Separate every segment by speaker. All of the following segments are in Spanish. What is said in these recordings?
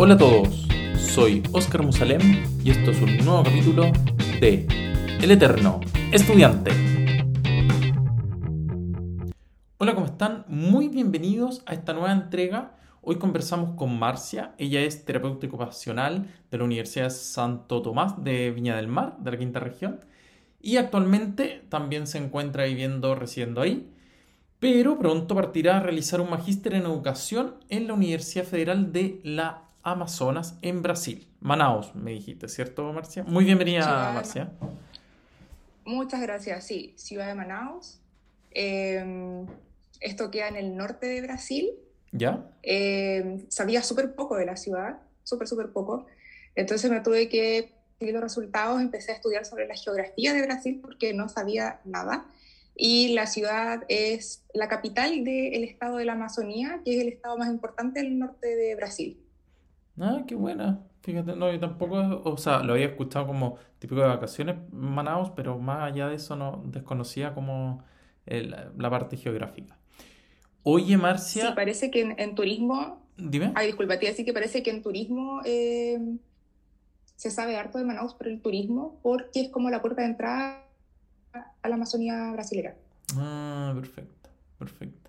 Speaker 1: Hola a todos, soy Oscar Musalem y esto es un nuevo capítulo de El Eterno Estudiante. Hola, ¿cómo están? Muy bienvenidos a esta nueva entrega. Hoy conversamos con Marcia, ella es terapeuta ocupacional de la Universidad Santo Tomás de Viña del Mar, de la quinta región, y actualmente también se encuentra viviendo, residiendo ahí pero pronto partirá a realizar un magíster en educación en la Universidad Federal de la Amazonas en Brasil. Manaus, me dijiste, ¿cierto, Marcia? Muy bienvenida, Marcia.
Speaker 2: Muchas gracias, sí, Ciudad de Manaus. Em, esto queda en el norte de Brasil.
Speaker 1: ¿Ya?
Speaker 2: Em, sabía súper poco de la ciudad, súper, súper poco. Entonces me tuve que seguir los resultados, empecé a estudiar sobre la geografía de Brasil porque no sabía nada y la ciudad es la capital del estado de la Amazonía, que es el estado más importante del norte de Brasil.
Speaker 1: Ah, qué buena. Fíjate, no, yo tampoco, o sea, lo había escuchado como típico de vacaciones Manaus, pero más allá de eso no desconocía como la parte geográfica. Oye, Marcia.
Speaker 2: Sí, parece que en, turismo.
Speaker 1: Dime.
Speaker 2: Ay, disculpa, te que parece que en turismo eh, se sabe harto de Manaus por el turismo, porque es como la puerta de entrada a la Amazonía brasilera.
Speaker 1: Ah, perfecto, perfecto.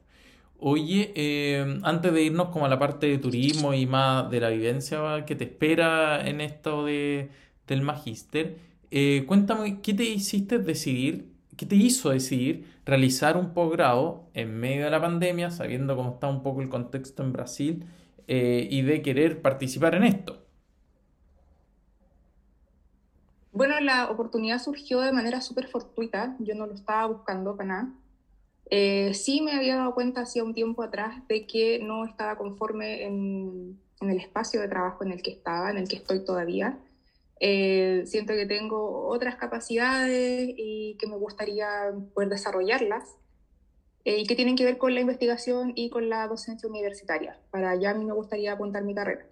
Speaker 1: Oye, eh, antes de irnos como a la parte de turismo y más de la vivencia que te espera en esto de, del magíster, eh, cuéntame, ¿qué te hiciste decidir, qué te hizo decidir realizar un posgrado en medio de la pandemia, sabiendo cómo está un poco el contexto en Brasil, eh, y de querer participar en esto?
Speaker 2: Bueno, la oportunidad surgió de manera súper fortuita, yo no lo estaba buscando para nada. Eh, sí me había dado cuenta hacía un tiempo atrás de que no estaba conforme en, el espacio de trabajo en el que estaba, en el que estoy todavía. Eh, siento que tengo otras capacidades y que me gustaría poder desarrollarlas eh, y que tienen que ver con la investigación y con la docencia universitaria. Para allá a mí me gustaría apuntar mi carrera.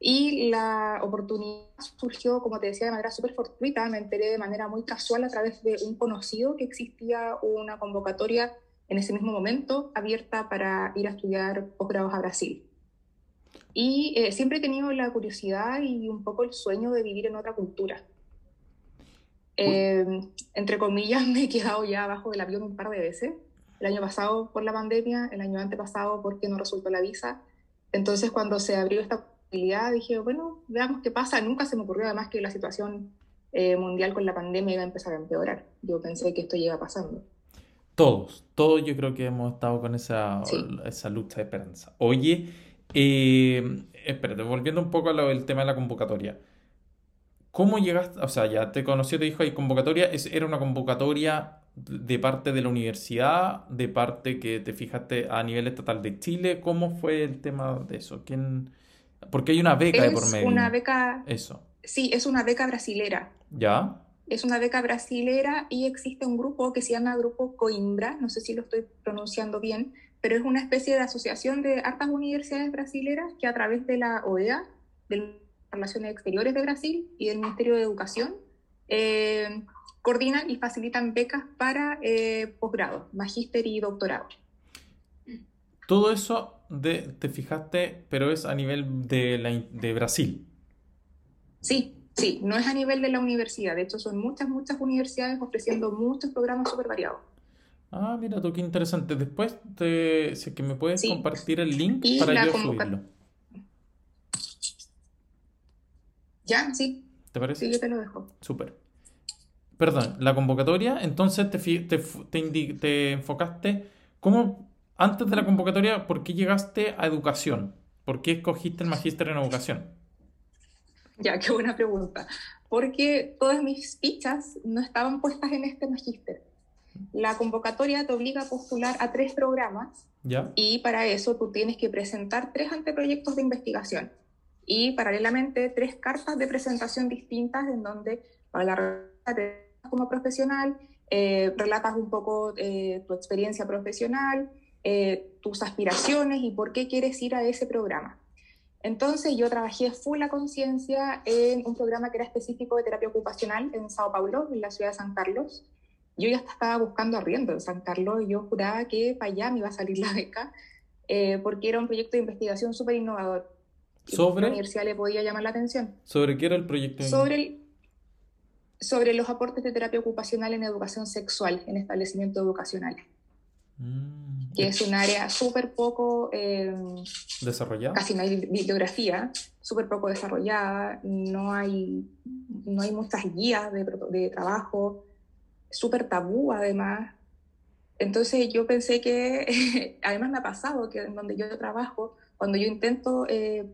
Speaker 2: Y la oportunidad surgió, como te decía, de manera súper fortuita. Me enteré de manera muy casual a través de un conocido que existía una convocatoria en ese mismo momento abierta para ir a estudiar posgrados a Brasil. Y eh, siempre he tenido la curiosidad y un poco el sueño de vivir en otra cultura. Eh, entre comillas, me he quedado ya abajo del avión un par de veces. El año pasado por la pandemia, el año antepasado porque no resultó la visa. Entonces, cuando se abrió esta dije, bueno, veamos qué pasa. Nunca se me ocurrió además que la situación eh, mundial con la pandemia iba a empezar a empeorar. Yo pensé que esto llega pasando.
Speaker 1: Todos, todos yo creo que hemos estado con esa, esa lucha de esperanza. Oye, eh, espérate, volviendo un poco al tema de la convocatoria. ¿Cómo llegaste? O sea, ya te conoció, te dijo, hay convocatoria. ¿Era una convocatoria de parte de la universidad, de parte que te fijaste a nivel estatal de Chile? ¿Cómo fue el tema de eso? ¿Quién, porque hay una beca de por medio.
Speaker 2: una beca...
Speaker 1: Eso.
Speaker 2: Sí, es una beca brasilera.
Speaker 1: ¿Ya?
Speaker 2: Es una beca brasilera y existe un grupo que se llama Grupo Coimbra, no sé si lo estoy pronunciando bien, pero es una especie de asociación de hartas universidades brasileras que a través de la OEA, de Relaciones Exteriores de Brasil y del Ministerio de Educación, eh, coordinan y facilitan becas para eh, posgrado, magíster y doctorado.
Speaker 1: Todo eso de, te fijaste, pero es a nivel de, la, de Brasil.
Speaker 2: Sí, sí, no es a nivel de la universidad. De hecho, son muchas, muchas universidades ofreciendo muchos programas súper variados.
Speaker 1: Ah, mira tú, qué interesante. Después, te, si que me puedes compartir el link para yo subirlo.
Speaker 2: Ya, sí.
Speaker 1: ¿Te parece?
Speaker 2: Sí, yo te lo dejo.
Speaker 1: Súper. Perdón, la convocatoria, entonces te, te, te, te enfocaste, ¿cómo antes de la convocatoria, ¿por qué llegaste a educación? ¿Por qué escogiste el magíster en educación?
Speaker 2: Ya, qué buena pregunta. Porque todas mis fichas no estaban puestas en este magíster. La convocatoria te obliga a postular a tres programas
Speaker 1: ¿Ya?
Speaker 2: y para eso tú tienes que presentar tres anteproyectos de investigación y paralelamente tres cartas de presentación distintas en donde para la como profesional, eh, relatas un poco eh, tu experiencia profesional, eh, tus aspiraciones y por qué quieres ir a ese programa. Entonces yo trabajé full la conciencia en un programa que era específico de terapia ocupacional en Sao Paulo, en la ciudad de San Carlos. Yo ya estaba buscando arriendo en San Carlos y yo juraba que para allá me iba a salir la beca, eh, porque era un proyecto de investigación súper innovador.
Speaker 1: ¿Sobre?
Speaker 2: La universidad le podía llamar la atención.
Speaker 1: ¿Sobre qué era el proyecto?
Speaker 2: Sobre, el, sobre los aportes de terapia ocupacional en educación sexual en establecimientos educacionales. Mm. Que es un área súper poco... Eh,
Speaker 1: ¿Desarrollada?
Speaker 2: Casi no hay bibliografía, súper poco desarrollada, no hay, no hay muchas guías de, de trabajo, súper tabú además. Entonces yo pensé que, además me ha pasado que en donde yo trabajo, cuando yo intento eh,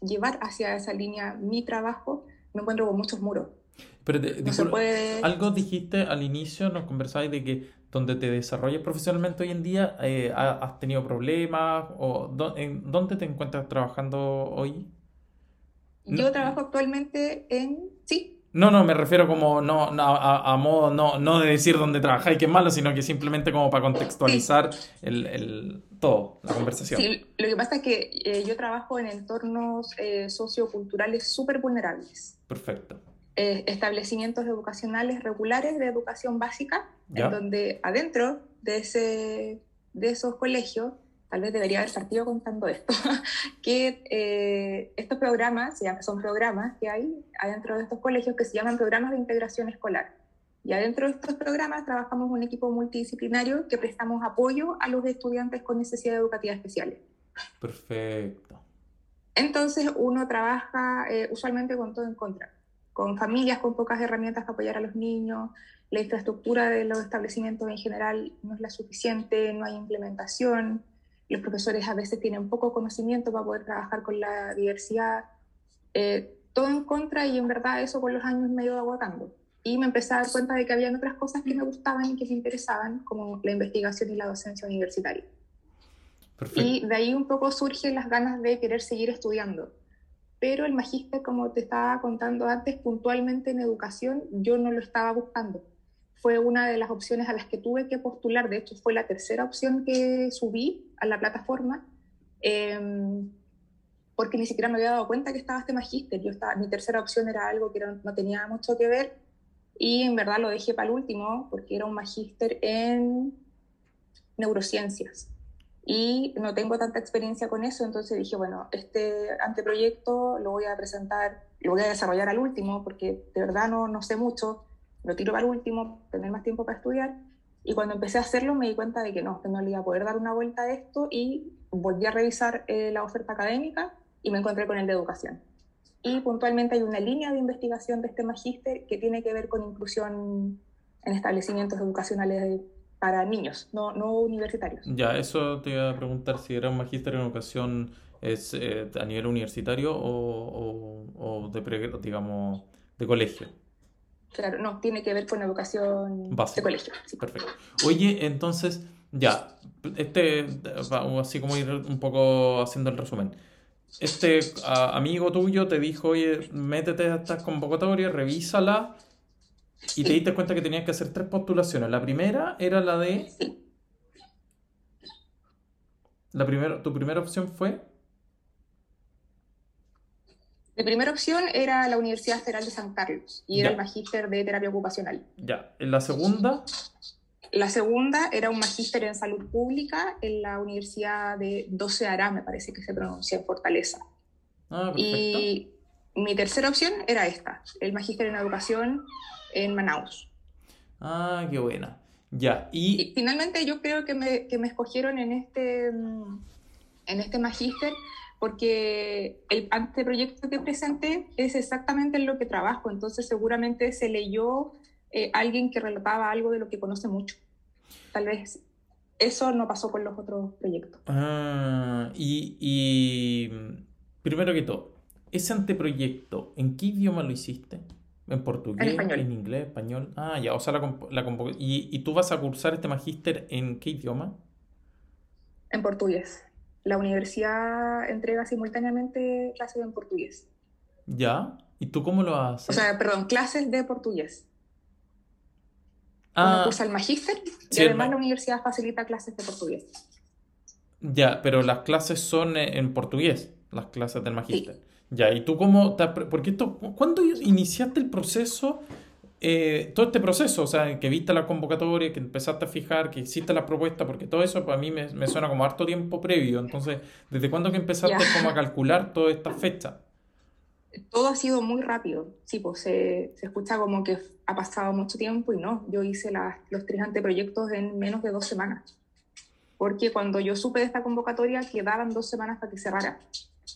Speaker 2: llevar hacia esa línea mi trabajo, me encuentro con muchos muros.
Speaker 1: Pero algo dijiste al inicio, nos conversabais de que donde te desarrollas profesionalmente hoy en día, eh, ¿has tenido problemas? o en, ¿Dónde te encuentras trabajando hoy?
Speaker 2: Yo trabajo actualmente en... Sí,
Speaker 1: no, no, me refiero como no, a, modo no, no de decir dónde trabajáis que es malo, sino que simplemente como para contextualizar el, el, todo, la conversación.
Speaker 2: Sí, lo que pasa es que eh, yo trabajo en entornos eh, socioculturales súper vulnerables.
Speaker 1: Perfecto.
Speaker 2: Eh, establecimientos educacionales regulares de educación básica, en donde adentro de, ese, de esos colegios tal vez debería haber partido contando esto, que eh, estos programas, son programas que hay adentro de estos colegios que se llaman programas de integración escolar. Y adentro de estos programas trabajamos un equipo multidisciplinario que prestamos apoyo a los estudiantes con necesidades educativas especiales.
Speaker 1: Perfecto.
Speaker 2: Entonces uno trabaja eh, usualmente con todo en contra, con familias con pocas herramientas para apoyar a los niños, la infraestructura de los establecimientos en general no es la suficiente, no hay implementación, los profesores a veces tienen poco conocimiento para poder trabajar con la diversidad, eh, todo en contra y en verdad eso con los años me ha ido agotando. Y me empecé a dar cuenta de que había otras cosas que me gustaban y que me interesaban, como la investigación y la docencia universitaria. Y de ahí un poco surgen las ganas de querer seguir estudiando. Pero el magíster, como te estaba contando antes, puntualmente en educación, yo no lo estaba buscando. Fue una de las opciones a las que tuve que postular. De hecho, fue la tercera opción que subí a la plataforma, em, porque ni siquiera me había dado cuenta que estaba este magíster. Yo estaba, mi tercera opción era algo que no, tenía mucho que ver y en verdad lo dejé para el último porque era un magíster en neurociencias y no tengo tanta experiencia con eso, entonces dije, bueno, este anteproyecto lo voy a presentar, lo voy a desarrollar al último porque de verdad no, no sé mucho, lo tiro el último, tener más tiempo para estudiar y cuando empecé a hacerlo me di cuenta de que no, que no le iba a poder dar una vuelta a esto y volví a revisar eh, la oferta académica y me encontré con el de educación. Y puntualmente hay una línea de investigación de este magíster que tiene que ver con inclusión en establecimientos educacionales para niños, no, no universitarios.
Speaker 1: Ya, eso te iba a preguntar si era un magíster en educación es eh, a nivel universitario o, o, o de, digamos, de colegio.
Speaker 2: Claro, no, tiene que ver con educación de colegio.
Speaker 1: Perfecto. Oye, entonces, ya, este, así como ir un poco haciendo el resumen. Este amigo tuyo te dijo, oye, métete a esta convocatoria, revísala, y te diste cuenta que tenías que hacer tres postulaciones. La primera era la de... La primera, ¿Tu primera opción fue?
Speaker 2: Mi primera opción era la Universidad Federal de San Carlos y era el magíster de terapia ocupacional.
Speaker 1: Ya. ¿En la segunda?
Speaker 2: La segunda era un magíster en salud pública en la Universidad de Doce Ará, me parece que se pronuncia en Fortaleza. Ah, y mi tercera opción era esta, el magíster en educación en Manaus.
Speaker 1: Ah, qué buena. Ya, y...
Speaker 2: finalmente yo creo que me, que me escogieron en este, en este magíster porque el anteproyecto que presenté es exactamente en lo que trabajo, entonces seguramente se leyó eh, alguien que relataba algo de lo que conoce mucho. Tal vez eso no pasó con los otros proyectos.
Speaker 1: Ah, y, primero que todo, ese anteproyecto, ¿en qué idioma lo hiciste? ¿En portugués? En español. ¿En inglés? ¿Español? Ah, ya, o sea, la, la ¿Y, ¿Y tú vas a cursar este magíster en qué idioma?
Speaker 2: En portugués la universidad entrega simultáneamente clases en portugués.
Speaker 1: ¿Ya? ¿Y tú cómo lo haces?
Speaker 2: O sea, perdón, clases de portugués. Ah, Uno cursa el magíster y además la universidad facilita clases de portugués.
Speaker 1: Ya, pero las clases son en portugués, las clases del magíster. Ya, ¿y tú cómo? Porque esto, ¿cuándo iniciaste el proceso eh, todo este proceso, o sea, que viste la convocatoria, que empezaste a fijar, que hiciste la propuesta, porque todo eso para mí me, me suena como harto tiempo previo. Entonces, ¿desde cuándo que empezaste como a calcular toda esta fecha?
Speaker 2: Todo ha sido muy rápido, sí, pues se, se escucha como que ha pasado mucho tiempo y no, yo hice las, los tres anteproyectos en menos de dos semanas, porque cuando yo supe de esta convocatoria quedaban dos semanas para que cerrara.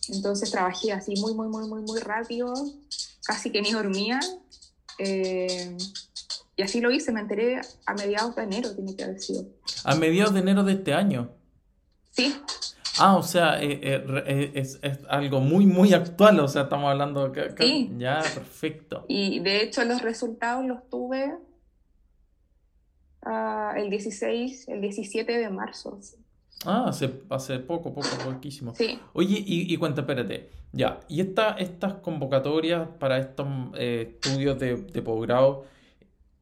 Speaker 2: Entonces trabajé así muy, muy, muy, muy, muy rápido, casi que ni dormía eh, y así lo hice, me enteré a mediados de enero, tiene que haber sido.
Speaker 1: ¿A mediados de enero de este año?
Speaker 2: Sí.
Speaker 1: Ah, o sea, eh, eh, es, es, algo muy, muy actual, o sea, estamos hablando... Que,
Speaker 2: sí.
Speaker 1: Ya, perfecto.
Speaker 2: Y de hecho los resultados los tuve uh, el 16, el 17 de marzo.
Speaker 1: Ah, hace, hace poco, poco, poquísimo.
Speaker 2: Sí.
Speaker 1: Oye, y, y cuenta, espérate, ya, y esta, estas convocatorias para estos eh, estudios de, de, posgrado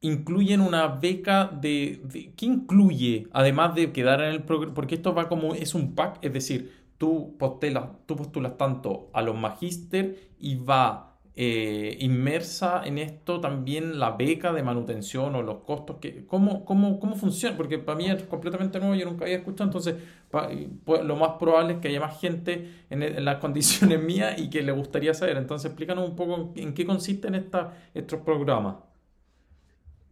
Speaker 1: incluyen una beca de, de, ¿Qué incluye? Además de quedar en el programa, porque esto va como, es un pack, es decir, tú postulas, tú postulas tanto a los magíster y va eh, inmersa en esto también la beca de manutención o los costos? Que, ¿cómo, cómo, ¿Cómo funciona? Porque para mí es completamente nuevo, yo nunca había escuchado, entonces pa, pues, lo más probable es que haya más gente en, en, las condiciones mías y que le gustaría saber. Entonces explícanos un poco en, en qué consisten esta, estos programas.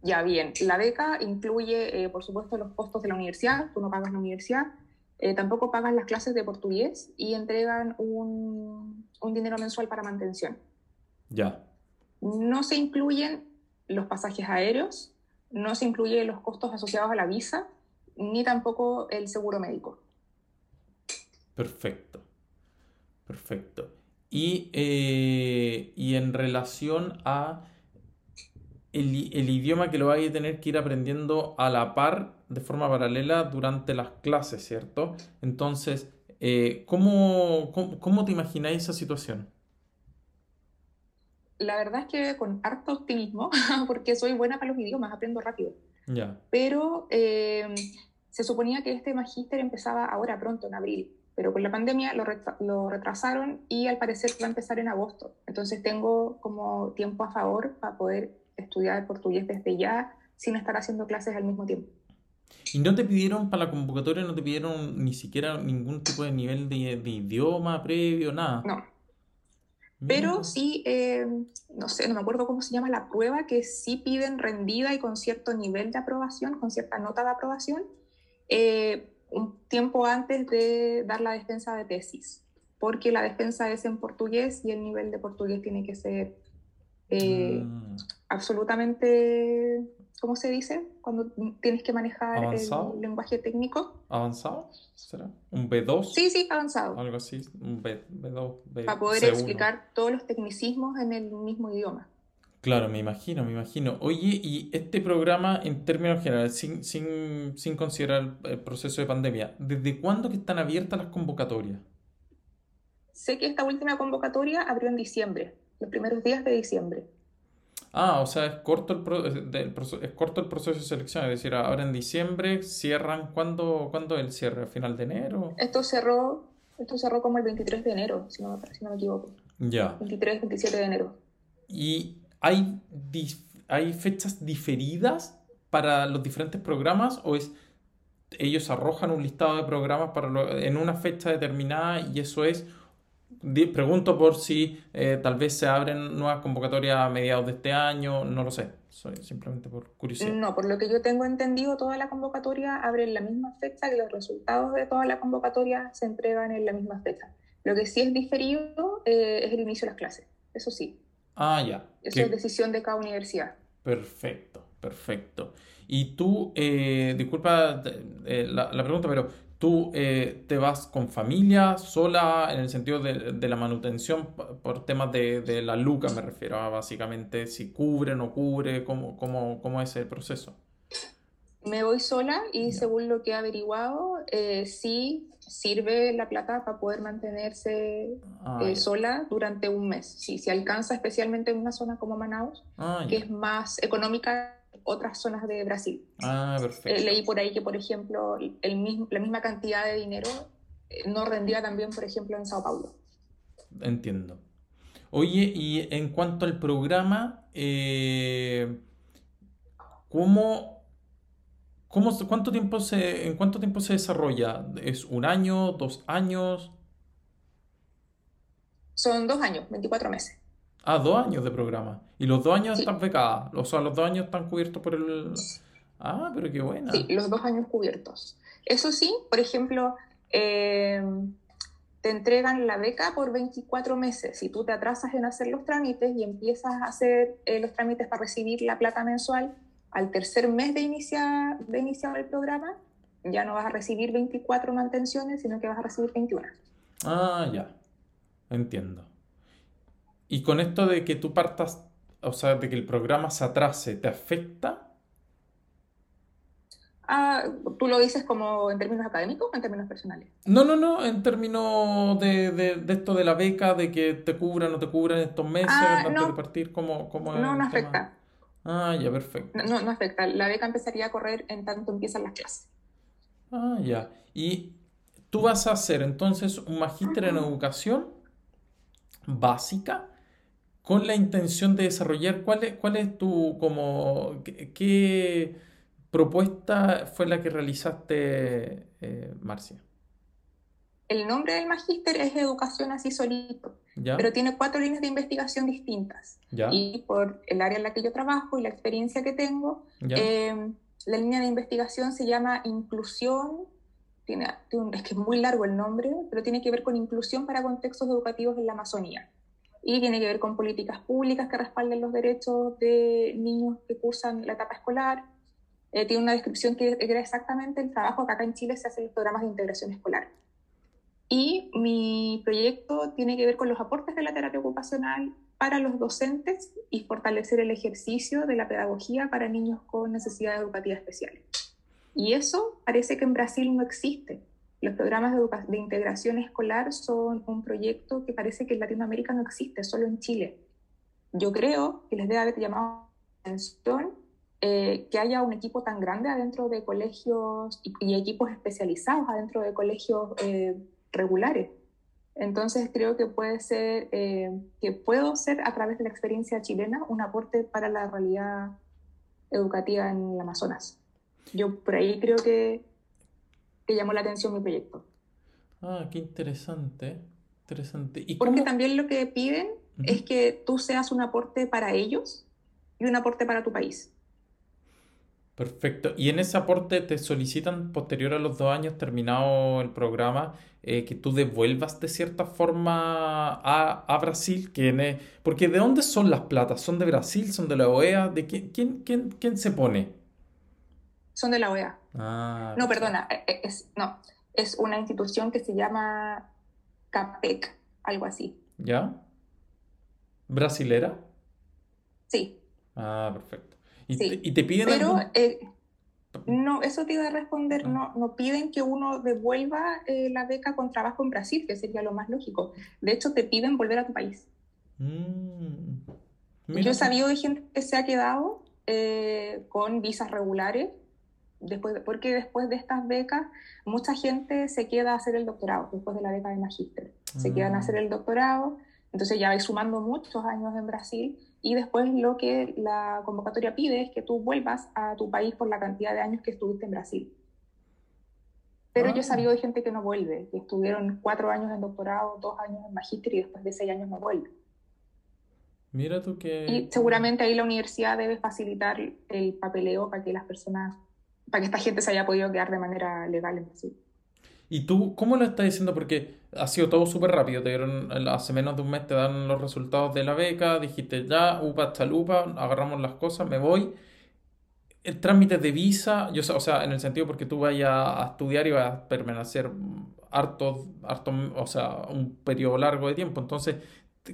Speaker 2: Ya, bien. La beca incluye, eh, por supuesto, los costos de la universidad, tú no pagas la universidad, eh, tampoco pagas las clases de portugués y entregan un, un dinero mensual para mantención.
Speaker 1: Ya.
Speaker 2: No se incluyen los pasajes aéreos, no se incluyen los costos asociados a la visa, ni tampoco el seguro médico.
Speaker 1: Perfecto. Perfecto. Y, eh, y en relación a el, el, idioma que lo vais a tener que ir aprendiendo a la par, de forma paralela, durante las clases, ¿cierto? Entonces, eh, ¿cómo, cómo, cómo te imagináis esa situación?
Speaker 2: La verdad es que con harto optimismo, porque soy buena para los idiomas, aprendo rápido.
Speaker 1: Yeah.
Speaker 2: Pero eh, se suponía que este magíster empezaba ahora pronto, en abril, pero con la pandemia lo, retra lo, retrasaron y al parecer va a empezar en agosto. Entonces tengo como tiempo a favor para poder estudiar portugués desde ya sin estar haciendo clases al mismo tiempo.
Speaker 1: ¿Y no te pidieron para la convocatoria, no te pidieron ni siquiera ningún tipo de nivel de, de idioma previo, nada?
Speaker 2: No, pero sí, eh, no sé, no me acuerdo cómo se llama la prueba, que sí piden rendida y con cierto nivel de aprobación, con cierta nota de aprobación, eh, un tiempo antes de dar la defensa de tesis, porque la defensa es en portugués y el nivel de portugués tiene que ser eh, mm. absolutamente, ¿cómo se dice? Cuando tienes que manejar
Speaker 1: ¿Avanzado?
Speaker 2: el lenguaje técnico.
Speaker 1: ¿Avanzado? ¿Será? ¿Un B2?
Speaker 2: Sí, sí, avanzado.
Speaker 1: Algo así, un B, B2, B,
Speaker 2: Para poder
Speaker 1: C1.
Speaker 2: explicar todos los tecnicismos en el mismo idioma.
Speaker 1: Claro, me imagino, me imagino. Oye, y este programa en términos generales, sin, sin, sin considerar el proceso de pandemia, ¿desde cuándo que están abiertas las convocatorias?
Speaker 2: Sé que esta última convocatoria abrió en diciembre, los primeros días de diciembre.
Speaker 1: Ah, o sea, es corto el, pro, es corto el proceso de selección, es decir, ahora en diciembre cierran, ¿cuándo, ¿cuándo el cierre? ¿A final de enero?
Speaker 2: Esto cerró, esto cerró como el 23 de enero, si no, si no me equivoco.
Speaker 1: Ya.
Speaker 2: 23, 27 de enero.
Speaker 1: ¿Y hay, hay fechas diferidas para los diferentes programas o es ellos arrojan un listado de programas para lo, en una fecha determinada y eso es pregunto por si eh, tal vez se abren nuevas convocatorias a mediados de este año, no lo sé, soy simplemente por curiosidad.
Speaker 2: No, por lo que yo tengo entendido, toda la convocatoria abre en la misma fecha y los resultados de toda la convocatoria se entregan en la misma fecha. Lo que sí es diferido eh, es el inicio de las clases, eso sí.
Speaker 1: Ah, ya.
Speaker 2: Eso ¿Qué? es decisión de cada universidad.
Speaker 1: Perfecto, perfecto. Y tú, eh, disculpa eh, la, la, pregunta, pero ¿tú eh, te vas con familia, sola, en el sentido de, de la manutención, por temas de, de, la luca me refiero a básicamente si cubre, no cubre, cómo, cómo, cómo es el proceso?
Speaker 2: Me voy sola y según lo que he averiguado, eh, sí sirve la plata para poder mantenerse ah, eh, sola durante un mes. Sí, se alcanza especialmente en una zona como Manaus,
Speaker 1: ah,
Speaker 2: que es más económica otras zonas de Brasil.
Speaker 1: Ah, perfecto.
Speaker 2: Eh, leí por ahí que, por ejemplo, el mismo, la misma cantidad de dinero eh, no rendía también, por ejemplo, en Sao Paulo.
Speaker 1: Entiendo. Oye, y en cuanto al programa, eh, ¿cómo, cómo, cuánto tiempo se, ¿en cuánto tiempo se desarrolla? ¿Es un año, dos años?
Speaker 2: Son dos años, 24 meses.
Speaker 1: Ah, dos años de programa. Y los dos años están becadas. O sea, los dos años están cubiertos por el... Ah, pero qué buena.
Speaker 2: Sí, los dos años cubiertos. Eso sí, por ejemplo, eh, te entregan la beca por 24 meses. Si tú te atrasas en hacer los trámites y empiezas a hacer eh, los trámites para recibir la plata mensual, al tercer mes de iniciar, de iniciar el programa, ya no vas a recibir 24 mantenciones, sino que vas a recibir 21.
Speaker 1: Ah, ya. Entiendo. Y con esto de que tú partas, o sea, de que el programa se atrase, ¿te afecta?
Speaker 2: Ah, ¿Tú lo dices como en términos académicos o en términos personales?
Speaker 1: No, no, no, en términos de, de, esto de la beca, de que te cubran o no te cubran estos meses ah, antes de partir, ¿cómo, cómo
Speaker 2: No, no afecta.
Speaker 1: Ah, ya, perfecto.
Speaker 2: No, no afecta. La beca empezaría a correr en tanto empiezan las clases.
Speaker 1: Ah, ya. Y tú vas a hacer entonces un magíster en educación básica con la intención de desarrollar cuál es, cuál es tu como qué propuesta fue la que realizaste, eh, Marcia?
Speaker 2: El nombre del magíster es Educación así solito, pero tiene cuatro líneas de investigación distintas. Y por el área en la que yo trabajo y la experiencia que tengo, em, la línea de investigación se llama Inclusión, tiene, es que es muy largo el nombre, pero tiene que ver con inclusión para contextos educativos en la Amazonía. Y tiene que ver con políticas públicas que respalden los derechos de niños que cursan la etapa escolar, eh, tiene una descripción que era exactamente el trabajo que acá en Chile se hacen los programas de integración escolar. Y mi proyecto tiene que ver con los aportes de la terapia ocupacional para los docentes y fortalecer el ejercicio de la pedagogía para niños con necesidades educativas especiales. Y eso parece que en Brasil no existe. Los programas de, integración escolar son un proyecto que parece que en Latinoamérica no existe, solo en Chile. Yo creo que les debe haber llamado la atención eh, que haya un equipo tan grande adentro de colegios y, equipos especializados adentro de colegios eh, regulares. Entonces creo que puede ser, eh, que puedo ser a través de la experiencia chilena un aporte para la realidad educativa en el Amazonas. Yo por ahí creo que, que llamó la atención mi proyecto.
Speaker 1: Ah, qué interesante. interesante.
Speaker 2: ¿Y Porque también lo que piden es que tú seas un aporte para ellos y un aporte para tu país.
Speaker 1: Perfecto. Y en ese aporte te solicitan, posterior a los dos años terminado el programa, eh, que tú devuelvas de cierta forma a, Brasil. Que porque ¿de dónde son las platas? ¿Son de Brasil? ¿Son de la OEA? ¿De quién, quién, quién, se pone?
Speaker 2: Son de la OEA. Ah, no, perdona. Eh, eh, es, no, es una institución que se llama CAPEC, algo así.
Speaker 1: ¿Ya? ¿Brasilera?
Speaker 2: Sí.
Speaker 1: Ah, perfecto. Y, te, piden
Speaker 2: Pero, eh, no, eso te iba a responder, ah. no, no piden que uno devuelva eh, la beca con trabajo en Brasil, que sería lo más lógico. De hecho, te piden volver a tu país. Mm. Yo he sabido de gente que se ha quedado eh, con visas regulares, después porque después de estas becas, mucha gente se queda a hacer el doctorado, después de la beca de magíster. Se quedan a hacer el doctorado, entonces ya vais sumando muchos años en Brasil y después lo que la convocatoria pide es que tú vuelvas a tu país por la cantidad de años que estuviste en Brasil. Pero yo he ah. sabido de gente que no vuelve, que estuvieron cuatro años en doctorado, dos años en magíster y después de seis años no vuelve.
Speaker 1: Mira tú que...
Speaker 2: Y seguramente ahí la universidad debe facilitar el papeleo para que las personas, para que esta gente se haya podido quedar de manera legal en Brasil.
Speaker 1: ¿Y tú cómo lo estás diciendo? Porque ha sido todo súper rápido. Te dieron, hace menos de un mes te dan los resultados de la beca. Dijiste ya, upa chalupa, agarramos las cosas, me voy. El trámite de visa, yo, o sea, en el sentido porque tú vayas a estudiar y vas a permanecer harto, harto, o sea, un periodo largo de tiempo. Entonces,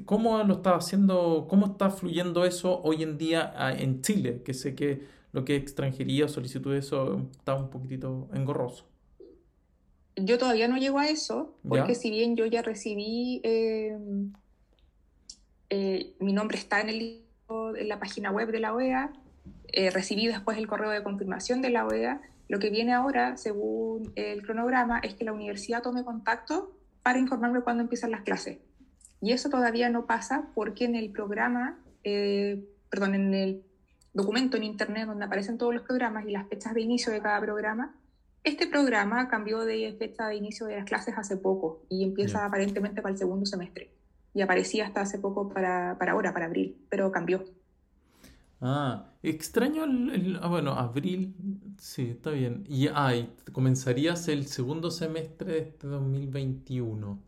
Speaker 1: ¿cómo lo estás haciendo? ¿Cómo está fluyendo eso hoy en día ah, en Chile? Que sé que lo que es extranjería, solicitud de eso está un poquitito engorroso
Speaker 2: yo todavía no llego a eso, porque si bien yo ya recibí, eh, eh, mi nombre está en, el, en la página web de la OEA, eh, recibí después el correo de confirmación de la OEA, lo que viene ahora, según el cronograma, es que la universidad tome contacto para informarme cuándo empiezan las clases. Y eso todavía no pasa porque en el programa, perdón, en el documento en Internet donde aparecen todos los programas y las fechas de inicio de cada programa. Este programa cambió de fecha de inicio de las clases hace poco y empieza aparentemente para el segundo semestre. Y aparecía hasta hace poco para, para ahora, para abril, pero cambió.
Speaker 1: Ah, extraño el, ah, bueno, abril, sí, está bien. Y ay, comenzarías el segundo semestre de este 2021.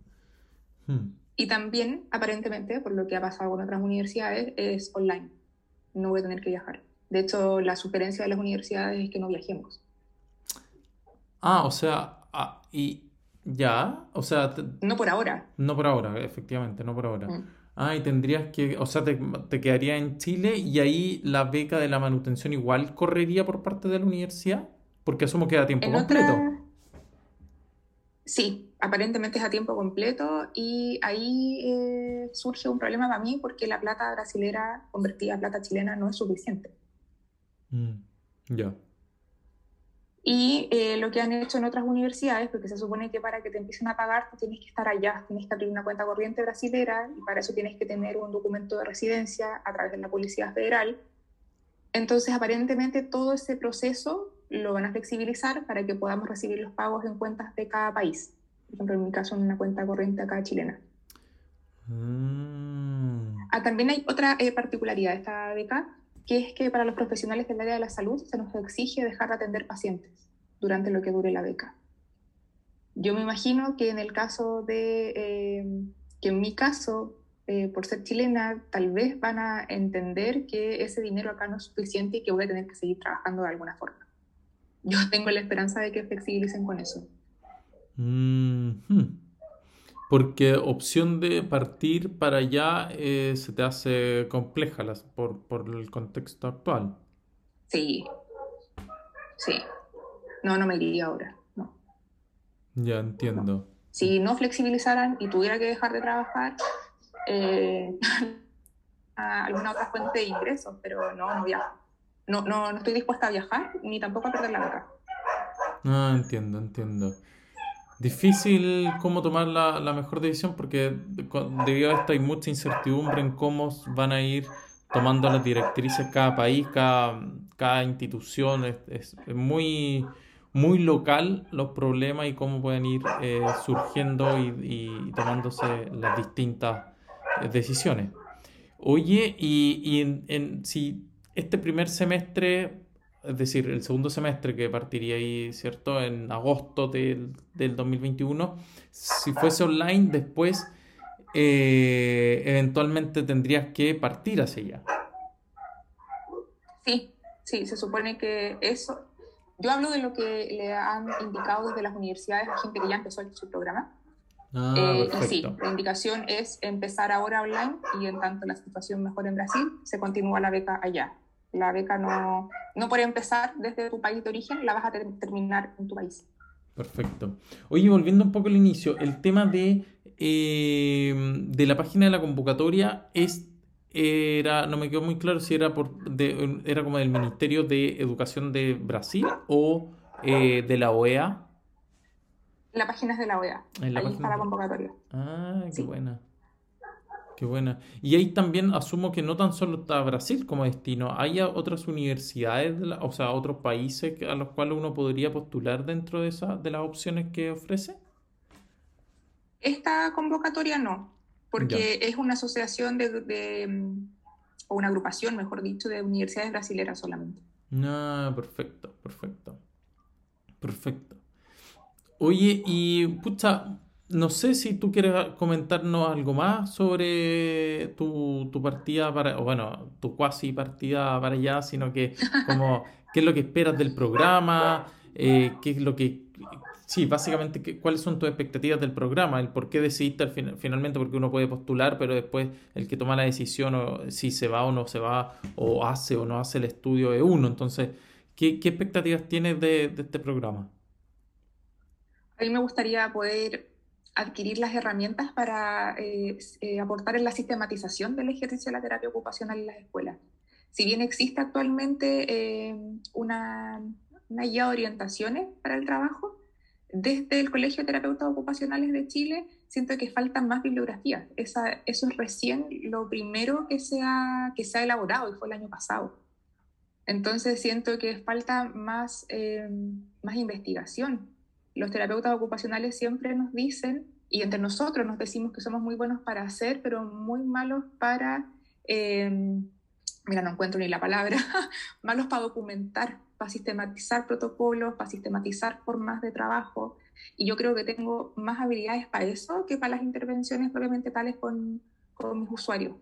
Speaker 2: Hmm. Y también, aparentemente, por lo que ha pasado con otras universidades, es online. No voy a tener que viajar. De hecho, la sugerencia de las universidades es que no viajemos.
Speaker 1: Ah, o sea, ah, y ya, o sea...
Speaker 2: No por ahora.
Speaker 1: No por ahora, efectivamente, no por ahora. Mm. Ah, y tendrías que, o sea, te, te, quedaría en Chile y ahí la beca de la manutención igual correría por parte de la universidad, porque asumo que da tiempo completo.
Speaker 2: Sí, aparentemente es a tiempo completo y ahí eh, surge un problema para mí porque la plata brasilera convertida a plata chilena no es suficiente.
Speaker 1: Mm, ya.
Speaker 2: Y eh, lo que han hecho en otras universidades, porque se supone que para que te empiecen a pagar tienes que estar allá, tienes que abrir una cuenta corriente brasilera y para eso tienes que tener un documento de residencia a través de la Policía Federal. Entonces, aparentemente todo ese proceso lo van a flexibilizar para que podamos recibir los pagos en cuentas de cada país. Por ejemplo, en mi caso, en una cuenta corriente acá chilena. Mm. Ah, también hay otra eh, particularidad de esta beca, que es que para los profesionales del área de la salud se nos exige dejar de atender pacientes durante lo que dure la beca. Yo me imagino que en el caso de, eh, que en mi caso, eh, por ser chilena, tal vez van a entender que ese dinero acá no es suficiente y que voy a tener que seguir trabajando de alguna forma. Yo tengo la esperanza de que flexibilicen con eso.
Speaker 1: -hmm. Porque opción de partir para allá eh, se te hace compleja las, por, por el contexto actual.
Speaker 2: Sí, sí. No, no me iría ahora, no.
Speaker 1: Ya entiendo.
Speaker 2: Si no flexibilizaran y tuviera que dejar de trabajar, eh, a alguna otra fuente de ingresos, pero no, no viajo. No, no, no estoy dispuesta a viajar ni tampoco a perder la beca.
Speaker 1: Ah, entiendo, entiendo difícil cómo tomar la, la, mejor decisión porque debido a esto hay mucha incertidumbre en cómo van a ir tomando las directrices cada país, cada, cada institución. Es, es, muy, muy local los problemas y cómo pueden ir eh, surgiendo y, y, tomándose las distintas eh, decisiones. Oye, y, y en, en, si este primer semestre es decir, el segundo semestre que partiría ahí, ¿cierto? En agosto del, del 2021, si fuese online, después eh, eventualmente tendrías que partir hacia allá.
Speaker 2: Sí, sí, se supone que eso. Yo hablo de lo que le han indicado desde las universidades a gente que ya empezó su programa. Ah, eh, y sí, la indicación es empezar ahora online y en tanto la situación mejor en Brasil, se continúa la beca allá. La beca no, no por empezar desde tu país de origen, la vas a terminar en tu país.
Speaker 1: Perfecto. Oye, volviendo un poco al inicio, el tema de, eh, de la página de la convocatoria es era no me quedó muy claro si era por de, era como del Ministerio de Educación de Brasil o eh, de la OEA.
Speaker 2: La página es de la OEA. Ahí está la convocatoria.
Speaker 1: Ah, qué buena. Qué buena. Y ahí también asumo que no tan solo está Brasil como destino, hay otras universidades, o sea, otros países a los cuales uno podría postular dentro de, esa, de las opciones que ofrece.
Speaker 2: Esta convocatoria no, porque es una asociación de, o una agrupación, mejor dicho, de universidades brasileras solamente.
Speaker 1: Ah, perfecto, perfecto. Perfecto. Oye, y pucha, no sé si tú quieres comentarnos algo más sobre tu, partida para, o bueno, tu cuasi partida para allá, sino que como qué es lo que esperas del programa, eh, qué es lo que, sí, básicamente cuáles son tus expectativas del programa, el por qué decidiste finalmente, porque uno puede postular, pero después el que toma la decisión o si se va o no se va, o hace o no hace el estudio de uno. Entonces, ¿qué, qué expectativas tienes de, de este programa?
Speaker 2: A mí me gustaría poder adquirir las herramientas para eh, eh, aportar en la sistematización del ejercicio de la terapia ocupacional en las escuelas. Si bien existe actualmente eh, una, una, guía de orientaciones para el trabajo, desde el Colegio de Terapeutas Ocupacionales de Chile siento que faltan más bibliografías. Esa, eso es recién lo primero que se, ha, que se ha elaborado y fue el año pasado. Entonces siento que falta más, más investigación. Los terapeutas ocupacionales siempre nos dicen, y entre nosotros nos decimos que somos muy buenos para hacer, pero muy malos para, eh, mira, no encuentro ni la palabra, malos para documentar, para sistematizar protocolos, para sistematizar formas de trabajo. Y yo creo que tengo más habilidades para eso que para las intervenciones propiamente tales con, con mis usuarios.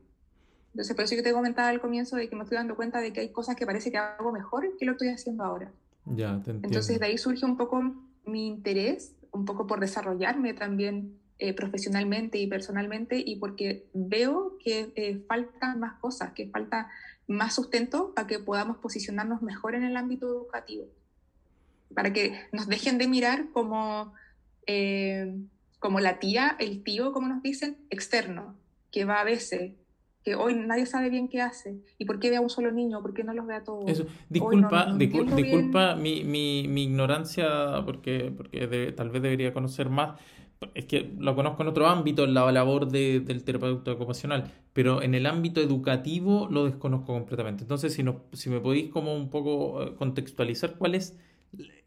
Speaker 2: Entonces, por eso yo te comentaba al comienzo de que me estoy dando cuenta de que hay cosas que parece que hago mejor que lo estoy haciendo ahora.
Speaker 1: Ya, te entiendo.
Speaker 2: Entonces, de ahí surge un poco mi interés, un poco por desarrollarme también eh, profesionalmente y personalmente, y porque veo que eh, faltan más cosas, que falta más sustento para que podamos posicionarnos mejor en el ámbito educativo, para que nos dejen de mirar como, eh, como la tía, el tío, como nos dicen, externo, que va a veces que hoy nadie sabe bien qué hace y por qué ve a un solo niño, por qué no los ve a todos.
Speaker 1: Eso. Disculpa, disculpa mi, mi, mi, ignorancia, porque, porque tal vez debería conocer más. Es que lo conozco en otro ámbito, en la labor de, del terapeuta ocupacional, pero en el ámbito educativo lo desconozco completamente. Entonces, si, no, si me podéis como un poco eh, contextualizar cuál es,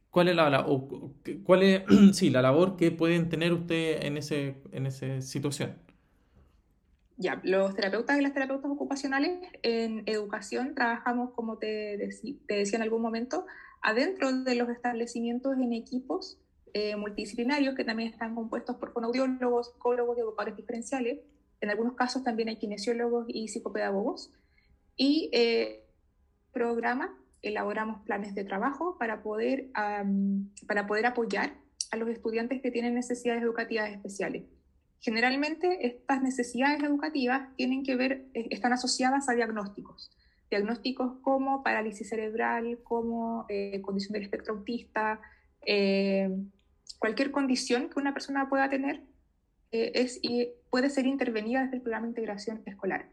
Speaker 1: cuál es la, o, cuál es, sí, la labor que pueden tener ustedes en, ese, en esa situación.
Speaker 2: Ya, los terapeutas y las terapeutas ocupacionales en educación trabajamos, como te, te decía en algún momento, adentro de los establecimientos en equipos eh, multidisciplinarios que también están compuestos por fonoaudiólogos, psicólogos y educadores diferenciales. En algunos casos también hay kinesiólogos y psicopedagogos. Y eh, programa, elaboramos planes de trabajo para poder, para poder apoyar a los estudiantes que tienen necesidades educativas especiales. Generalmente estas necesidades educativas tienen que ver, eh, están asociadas a diagnósticos. Diagnósticos como parálisis cerebral, como eh, condición del espectro autista, eh, cualquier condición que una persona pueda tener es, y puede ser intervenida desde el programa de integración escolar.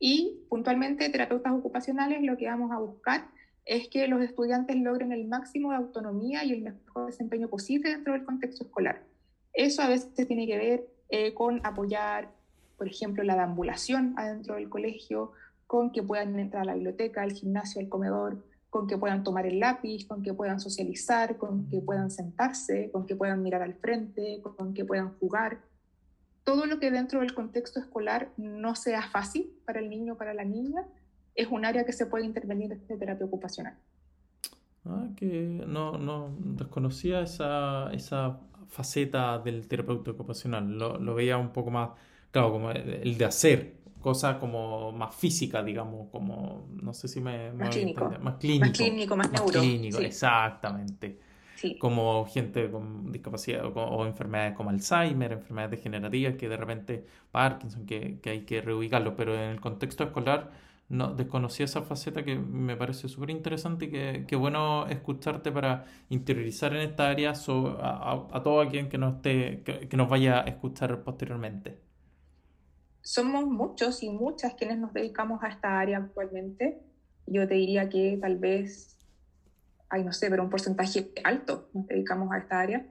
Speaker 2: Y puntualmente, terapeutas ocupacionales lo que vamos a buscar es que los estudiantes logren el máximo de autonomía y el mejor desempeño posible dentro del contexto escolar. Eso a veces tiene que ver eh, con apoyar, por ejemplo, la deambulación adentro del colegio, con que puedan entrar a la biblioteca, al gimnasio, al comedor, con que puedan tomar el lápiz, con que puedan socializar, con que puedan sentarse, con que puedan mirar al frente, con que puedan jugar. Todo lo que dentro del contexto escolar no sea fácil para el niño o para la niña, es un área que se puede intervenir desde terapia ocupacional.
Speaker 1: Ah, que no, no desconocía esa, esa faceta del terapeuta ocupacional. Lo, lo, veía un poco más, claro, como el de hacer, cosas como más físicas, digamos, como, no sé si me...
Speaker 2: Más, clínico.
Speaker 1: más clínico.
Speaker 2: Más clínico, más, neuro.
Speaker 1: clínico, exactamente. Sí. Como gente con discapacidad o, o, enfermedades como Alzheimer, enfermedades degenerativas, que de repente Parkinson, que, que hay que reubicarlo, pero en el contexto escolar no, desconocía esa faceta que me parece súper interesante y que, que, bueno escucharte para interiorizar en esta área a, a, todo aquel que nos, esté, que, nos vaya a escuchar posteriormente.
Speaker 2: Somos muchos y muchas quienes nos dedicamos a esta área actualmente. Yo te diría que tal vez, ay, no sé, pero un porcentaje alto nos dedicamos a esta área,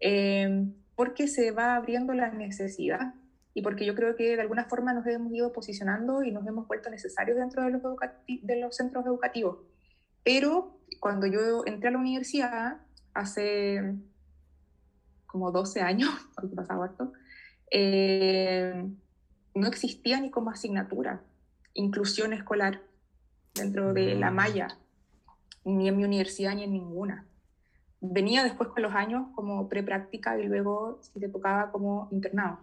Speaker 2: eh, porque se va abriendo la necesidad y porque yo creo que de alguna forma nos hemos ido posicionando y nos hemos vuelto necesarios dentro de los, de los centros educativos. Pero cuando yo entré a la universidad, hace como 12 años, porque pasaba harto, eh, no existía ni como asignatura inclusión escolar dentro de la mm. malla, ni en mi universidad ni en ninguna. Venía después con los años como prepráctica y luego si te tocaba como internado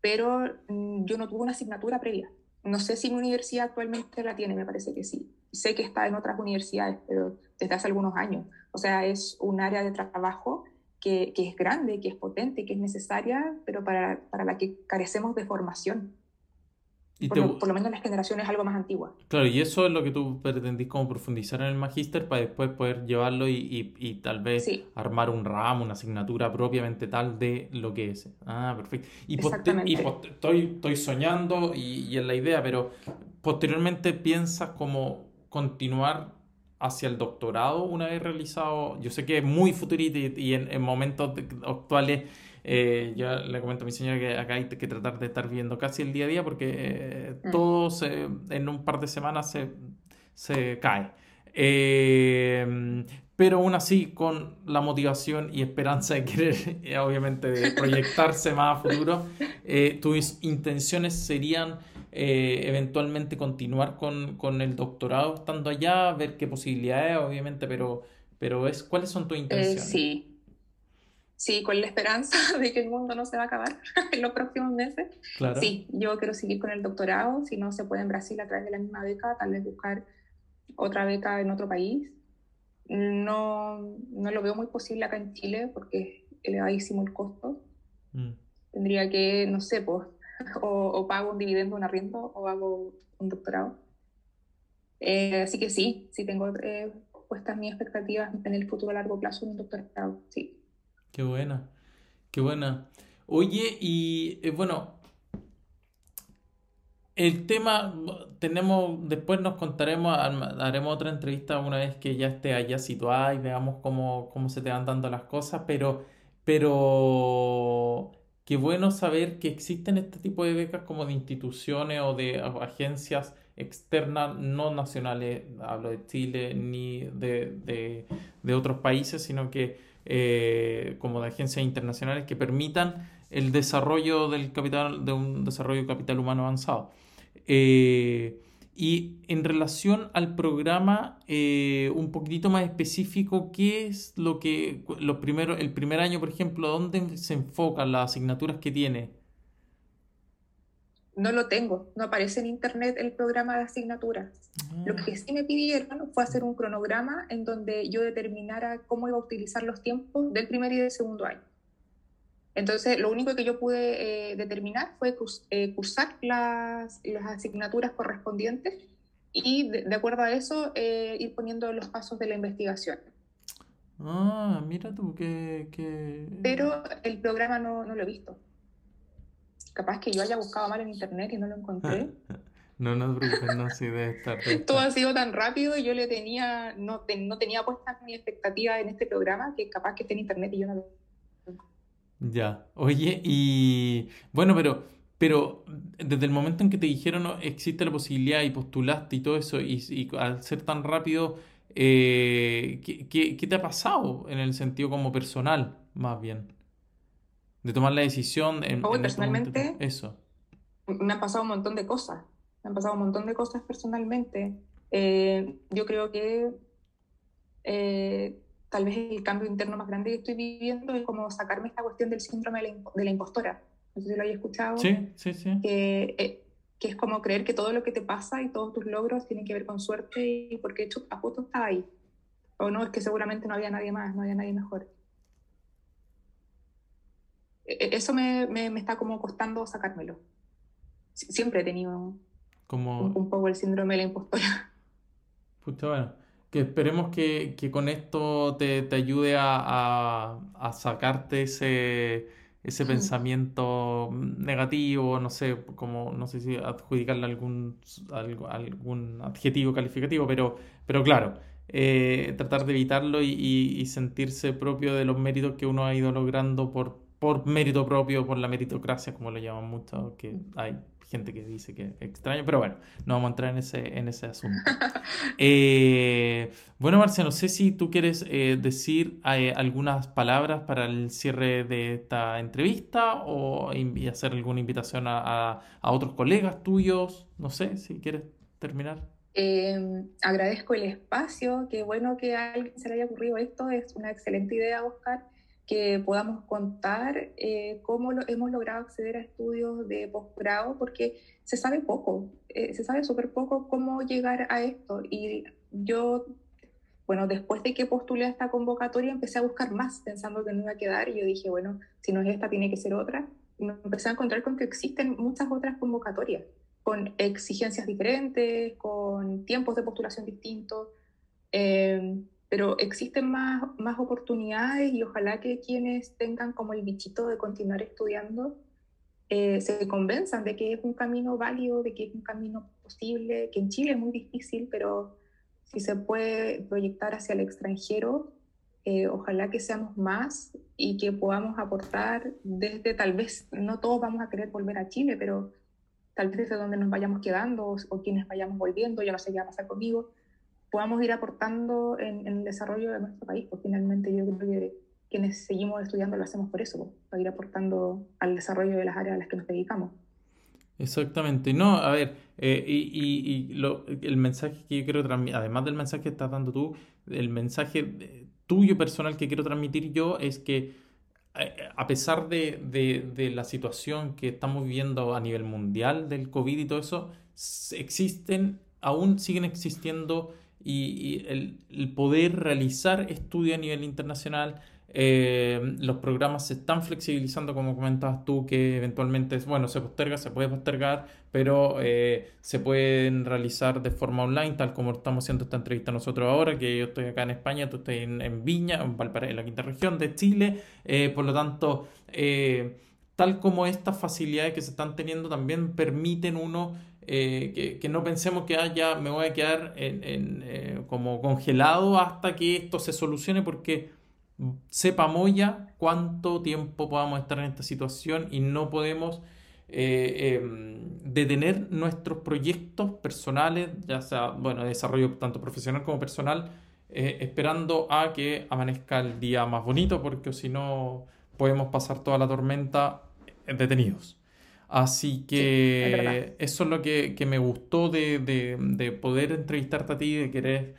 Speaker 2: pero mm, yo no tuve una asignatura previa. No sé si mi universidad actualmente la tiene, me parece que sí. Sé que está en otras universidades, pero desde hace algunos años. O sea, es un área de trabajo que, que es grande, que es potente, que es necesaria, pero para, para la que carecemos de formación por, lo, por, lo, menos las generaciones algo más antiguas.
Speaker 1: Claro, y eso es lo que tú pretendís como profundizar en el magíster para después poder llevarlo y, y, y tal vez armar un ramo, una asignatura propiamente tal de lo que es. Ah, perfecto. Y, y estoy, estoy soñando y, es la idea, pero posteriormente piensas como continuar hacia el doctorado una vez realizado, yo sé que es muy futurista y, en, en momentos actuales eh, yo le comento a mi señora que acá hay que tratar de estar viendo casi el día a día porque eh, mm. todo se, en un par de semanas se, se cae. Eh, pero aún así con la motivación y esperanza de querer, eh, obviamente, de proyectarse más a futuro, eh, tus intenciones serían eventualmente continuar con, el doctorado estando allá, ver qué posibilidades, obviamente, pero, pero es, ¿cuáles son tus intenciones?
Speaker 2: sí, sí, con la esperanza de que el mundo no se va a acabar en los próximos meses. Sí, yo quiero seguir con el doctorado, si no se puede en Brasil a través de la misma beca, tal vez buscar otra beca en otro país. No, no lo veo muy posible acá en Chile porque es elevadísimo el costo. Mm. Tendría que, no sé, pues, o, pago un dividendo, un arriendo, o hago un doctorado. Eh, así que sí, sí tengo eh, puestas mis expectativas en el futuro a largo plazo en un doctorado, sí.
Speaker 1: Qué buena, qué buena. Oye, y eh, bueno, el tema, tenemos, después nos contaremos, haremos otra entrevista una vez que ya esté allá situada y veamos cómo, cómo se te van dando las cosas, pero, pero qué bueno saber que existen este tipo de becas como de instituciones o de agencias externas, no nacionales, hablo de Chile ni de, otros países, sino que eh, como de agencias internacionales que permitan el desarrollo del capital, de un desarrollo capital humano avanzado. Eh, y en relación al programa, eh, un poquitito más específico, ¿qué es lo que, lo primero, el primer año, por ejemplo, dónde se enfocan las asignaturas que tiene?
Speaker 2: No lo tengo, no aparece en internet el programa de asignaturas. Lo que sí me pidieron fue hacer un cronograma en donde yo determinara cómo iba a utilizar los tiempos del primer y del segundo año. Entonces, lo único que yo pude eh, determinar fue eh, cursar las, las, asignaturas correspondientes y, de, acuerdo a eso, eh, ir poniendo los pasos de la investigación.
Speaker 1: Ah, mira tú, que... que...
Speaker 2: Pero el programa no, no, lo he visto. Capaz que yo haya buscado mal en internet y no lo encontré.
Speaker 1: no, no te preocupes, no, sí, debe estar,
Speaker 2: Todo ha sido tan rápido y yo le tenía, no, no tenía puesta mi expectativa en este programa que capaz que esté en internet y yo no lo
Speaker 1: ya, oye, y bueno, pero, pero desde el momento en que te dijeron no, existe la posibilidad y postulaste y todo eso, y, al ser tan rápido, eh, ¿qué, te ha pasado en el sentido como personal, más bien? De tomar la decisión en,
Speaker 2: este personalmente, eso. Me han pasado un montón de cosas, me han pasado un montón de cosas personalmente. Eh, yo creo que eh, tal vez el cambio interno más grande que estoy viviendo es como sacarme esta cuestión del síndrome de la, impostora. No sé si lo hayas escuchado.
Speaker 1: Sí, sí, sí.
Speaker 2: Que, eh, que, es como creer que todo lo que te pasa y todos tus logros tienen que ver con suerte y porque hecho a justo estaba ahí. O no, es que seguramente no había nadie más, no había nadie mejor. E, e, eso me, me, me está como costando sacármelo. Siempre he tenido como... un, poco el síndrome de la impostora.
Speaker 1: Puta, bueno que esperemos que, que con esto te, te ayude a, a, sacarte ese, ese pensamiento negativo, no sé, como, no sé si adjudicarle algún, algún adjetivo calificativo, pero, pero claro, eh, tratar de evitarlo y, y, sentirse propio de los méritos que uno ha ido logrando por, por mérito propio, por la meritocracia, como lo llaman mucho, que hay gente que dice que es extraño, pero bueno, no vamos a entrar en ese, en ese asunto. Eh, bueno, Marcia, no sé si tú quieres eh, decir eh, algunas palabras para el cierre de esta entrevista o hacer alguna invitación a, a, otros colegas tuyos, no sé, si quieres terminar.
Speaker 2: Em, agradezco el espacio, qué bueno que a alguien se le haya ocurrido esto, es una excelente idea, Oscar que podamos contar eh, cómo lo, hemos logrado acceder a estudios de posgrado, porque se sabe poco, eh, se sabe súper poco cómo llegar a esto. Y yo, bueno, después de que postulé a esta convocatoria, empecé a buscar más, pensando que no iba a quedar, y yo dije, bueno, si no es esta, tiene que ser otra. Y me empecé a encontrar con que existen muchas otras convocatorias, con exigencias diferentes, con tiempos de postulación distintos. Eh, pero existen más, más oportunidades y ojalá que quienes tengan como el bichito de continuar estudiando eh, se convenzan de que es un camino válido, de que es un camino posible, que en Chile es muy difícil, pero si se puede proyectar hacia el extranjero, eh, ojalá que seamos más y que podamos aportar desde, tal vez, no todos vamos a querer volver a Chile, pero tal vez desde donde nos vayamos quedando o, o quienes vayamos volviendo, yo no sé qué va a pasar conmigo, podamos ir aportando en, el desarrollo de nuestro país. Pues finalmente yo creo que quienes seguimos estudiando lo hacemos por eso, pues, para ir aportando al desarrollo de las áreas a las que nos dedicamos.
Speaker 1: Exactamente. No, a ver, eh, y, y, lo, el mensaje que yo quiero transmitir, además del mensaje que estás dando tú, el mensaje tuyo personal que quiero transmitir yo es que eh, a pesar de, de, de, la situación que estamos viviendo a nivel mundial del COVID y todo eso, existen, aún siguen existiendo y, el, poder realizar estudios a nivel internacional, eh, los programas se están flexibilizando, como comentabas tú, que eventualmente, bueno, se posterga, se puede postergar, pero eh, se pueden realizar de forma online, tal como estamos haciendo esta entrevista nosotros ahora, que yo estoy acá en España, tú estás en, Viña, en Valparaíso, en la quinta región de Chile. Eh, por lo tanto, tal como estas facilidades que se están teniendo también permiten uno que, que, no pensemos que ah, me voy a quedar en, como congelado hasta que esto se solucione, porque sepamos ya cuánto tiempo podamos estar en esta situación y no podemos eh, em, detener nuestros proyectos personales, ya sea, bueno, de desarrollo tanto profesional como personal, eh, esperando a que amanezca el día más bonito, porque si no podemos pasar toda la tormenta detenidos. Así que eso es lo que, me gustó de, de, poder entrevistarte a ti, de querer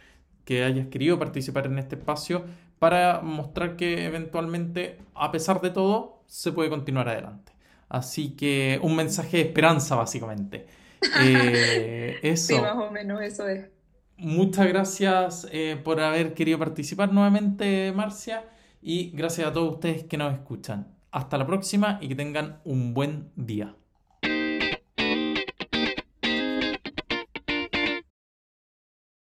Speaker 1: que hayas querido participar en este espacio, para mostrar que eventualmente, a pesar de todo, se puede continuar adelante. Así que un mensaje de esperanza, básicamente.
Speaker 2: Eh, eso. Sí, más o menos eso es.
Speaker 1: Muchas gracias eh, por haber querido participar nuevamente, Marcia, y gracias a todos ustedes que nos escuchan. Hasta la próxima y que tengan un buen día.